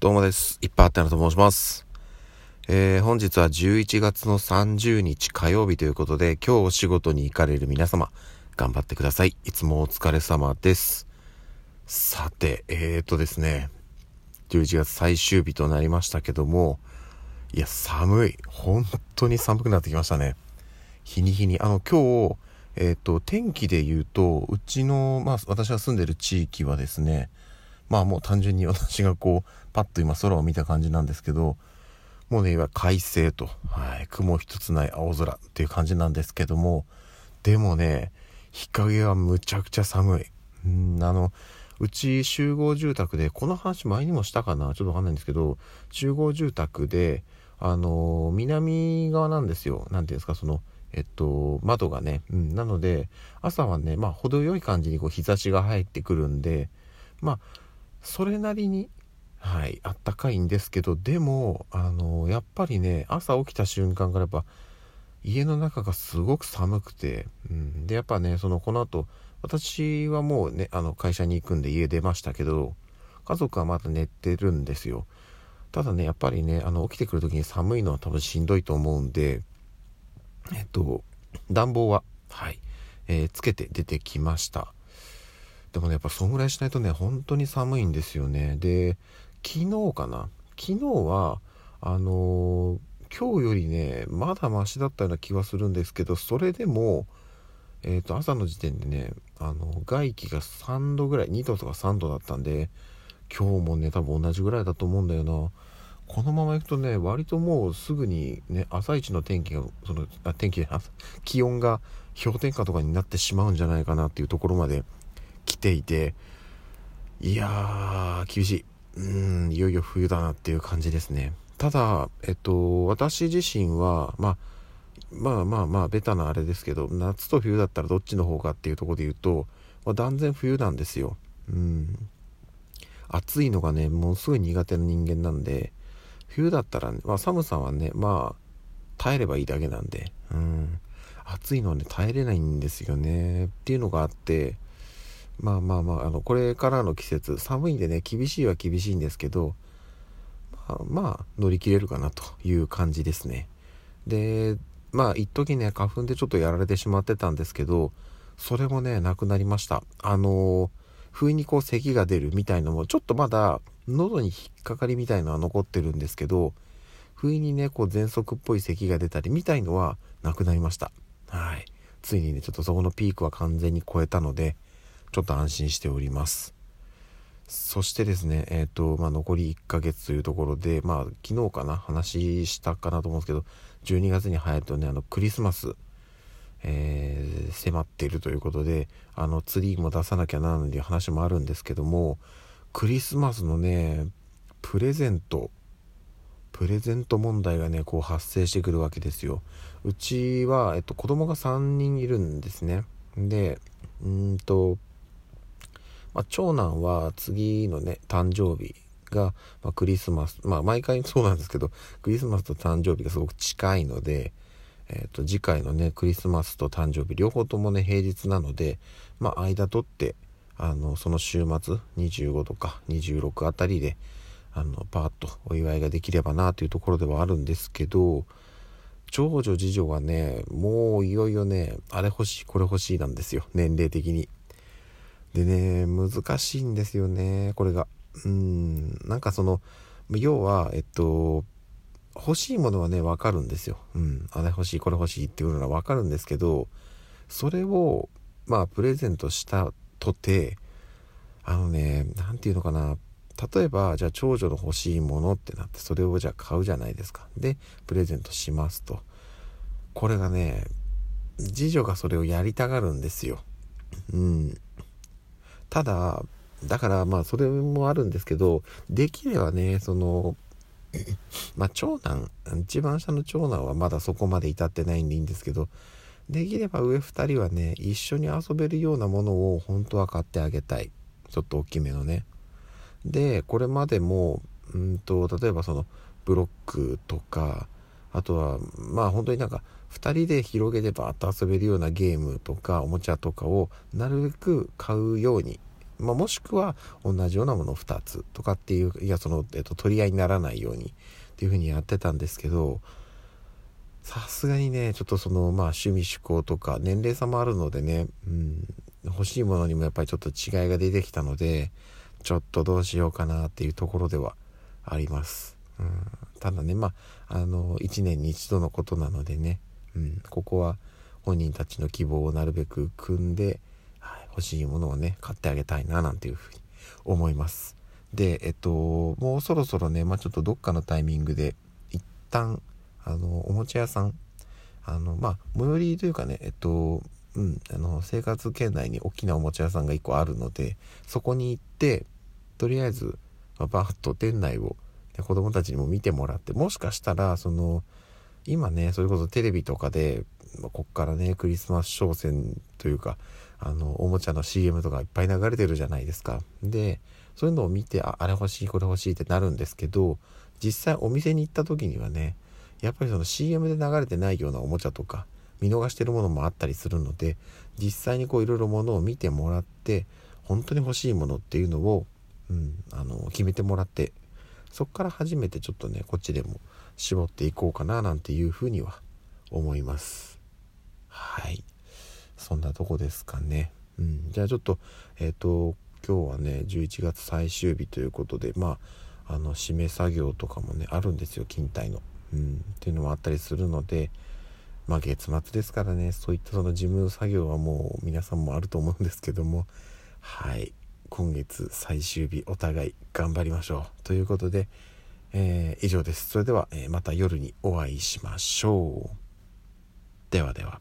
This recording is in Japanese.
どうもです。いっぱいあったなと申します。えー、本日は11月の30日火曜日ということで、今日お仕事に行かれる皆様、頑張ってください。いつもお疲れ様です。さて、えーとですね、11月最終日となりましたけども、いや、寒い。本当に寒くなってきましたね。日に日に。あの、今日、えっ、と、天気で言うと、うちの、まあ、私が住んでる地域はですね、まあもう単純に私がこう、パッと今空を見た感じなんですけど、もうね、いわゆる快晴と、はい、雲一つない青空っていう感じなんですけども、でもね、日陰はむちゃくちゃ寒い。うん、あの、うち集合住宅で、この話前にもしたかな？ちょっとわかんないんですけど、集合住宅で、あの、南側なんですよ。なんていうんですか、その、えっと、窓がね。うん、なので、朝はね、まあ、程よい感じにこう日差しが入ってくるんで、まあ、それなりに、はい、あったかいんですけど、でも、あの、やっぱりね、朝起きた瞬間からやっぱ、家の中がすごく寒くて、うん、で、やっぱね、その、この後、私はもうね、あの、会社に行くんで家出ましたけど、家族はまだ寝てるんですよ。ただね、やっぱりね、あの、起きてくる時に寒いのは多分しんどいと思うんで、えっと、暖房は、はい、えーつけて出てきました。でもね、やっぱそんぐらいしないとね、本当に寒いんですよね。で、昨日かな？昨日は、あのー今日よりね、まだマシだったような気はするんですけど、それでも、えっ、と、朝の時点でね、あの、外気が3度ぐらい、2度とか3度だったんで、今日もね、多分同じぐらいだと思うんだよな。このまま行くとね、割ともうすぐにね、朝一の天気が、その、あ天気、気温が氷点下とかになってしまうんじゃないかなっていうところまでていて、いやー、厳しい。うん、いよいよ冬だなっていう感じですね。ただ、えっと、私自身は、まあ、まあまあまあ、ベタなあれですけど、夏と冬だったらどっちの方かっていうとこで言うと、まあ、断然冬なんですよ。うん。暑いのがね、もうすぐ苦手な人間なんで、冬だったら、ね、まあ寒さはね、まあ、耐えればいいだけなんで、うん。暑いのはね、耐えれないんですよね。っていうのがあって、まあまあまあ、あの、これからの季節、寒いんでね、厳しいは厳しいんですけど、まあ、まあ、乗り切れるかなという感じですね。で、まあ、一時ね、花粉でちょっとやられてしまってたんですけど、それもね、なくなりました。あの、不意にこう咳が出るみたいのも、ちょっとまだ喉に引っかかりみたいのは残ってるんですけど、不意にね、こう喘息っぽい咳が出たりみたいのはなくなりました。はい。ついにね、ちょっとそこのピークは完全に超えたので、ちょっと安心しております。そしてですね、えっ、と、まあ、残り1ヶ月というところで、まあ、昨日かな、話したかなと思うんですけど、12月に入るとね、あの、クリスマス、えー迫っているということで、あの、ツリーも出さなきゃならないという話もあるんですけども、クリスマスのね、プレゼント、プレゼント問題がね、こう発生してくるわけですよ。うちは、えっと、子供が3人いるんですね。で、うーんと、まあ、長男は次のね、誕生日が、まあ、クリスマス、まあ、毎回そうなんですけど、クリスマスと誕生日がすごく近いので、えっ、と、次回のね、クリスマスと誕生日、両方ともね、平日なので、まあ、間取って、あの、その週末、25とか26あたりで、あの、パーッとお祝いができればなというところではあるんですけど、長女次女がね、もういよいよね、あれ欲しい、これ欲しいなんですよ、年齢的に。でね、難しいんですよね、これが。うん、なんかその、要は、えっと、欲しいものはね、わかるんですよ。うん、あれ欲しい、これ欲しいっていうのがわかるんですけど、それを、まあ、プレゼントしたとて、あのね、なんていうのかな、例えば、じゃあ長女の欲しいものってなって、それをじゃあ買うじゃないですか。で、プレゼントしますと。これがね、次女がそれをやりたがるんですよ。うん。ただ、だからまあそれもあるんですけど、できればね、その、まあ長男、一番下の長男はまだそこまで至ってないんでいいんですけど、できれば上2人はね、一緒に遊べるようなものを本当は買ってあげたい。ちょっと大きめのね。で、これまでも、うんと、例えばその、ブロックとか、あとは、まあ本当になんか、2人で広げてバーッと遊べるようなゲームとか、おもちゃとかを、なるべく買うようにまあ、もしくは同じようなものを2つとかっていういやその、えっと、取り合いにならないようにっていうふうにやってたんですけどさすがにねちょっとそのまあ趣味趣向とか年齢差もあるのでね、うん、欲しいものにもやっぱりちょっと違いが出てきたのでちょっとどうしようかなっていうところではあります。うん、ただねまああの1年に1度のことなのでね、うん、ここは本人たちの希望をなるべく組んで、はい、欲しいものをね買ってあげたいななんていうふうに思います。でえっともうそろそろね、まあ、ちょっとどっかのタイミングで一旦あのおもちゃ屋さんあのまあ最寄りというかねえっとうんあの生活圏内に大きなおもちゃ屋さんが1個あるのでそこに行ってとりあえず、まあ、バーッと店内を、子供たちにも見てもらってもしかしたらその今ねそれこそテレビとかで、まあ、こっからねクリスマス商戦というかあのおもちゃの CM とかいっぱい流れてるじゃないですか。でそういうのを見てああれ欲しいこれ欲しいってなるんですけど実際お店に行った時にはねやっぱりその CM で流れてないようなおもちゃとか見逃してるものもあったりするので実際にこういろいろものを見てもらって本当に欲しいものっていうのを、うん、あの決めてもらってそこから初めてちょっとねこっちでも絞っていこうかななんていうふうには思います。はい。そんなとこですかね、うん、じゃあちょっとえっ、ー、と今日はね11月最終日ということでまああの締め作業とかもねあるんですよ勤怠の。うん、っていうのもあったりするので、まあ月末ですからね、そういったその事務作業はもう皆さんもあると思うんですけども、はい、今月最終日お互い頑張りましょう。ということで、えー、以上です。それでは、え、また夜にお会いしましょう。ではでは。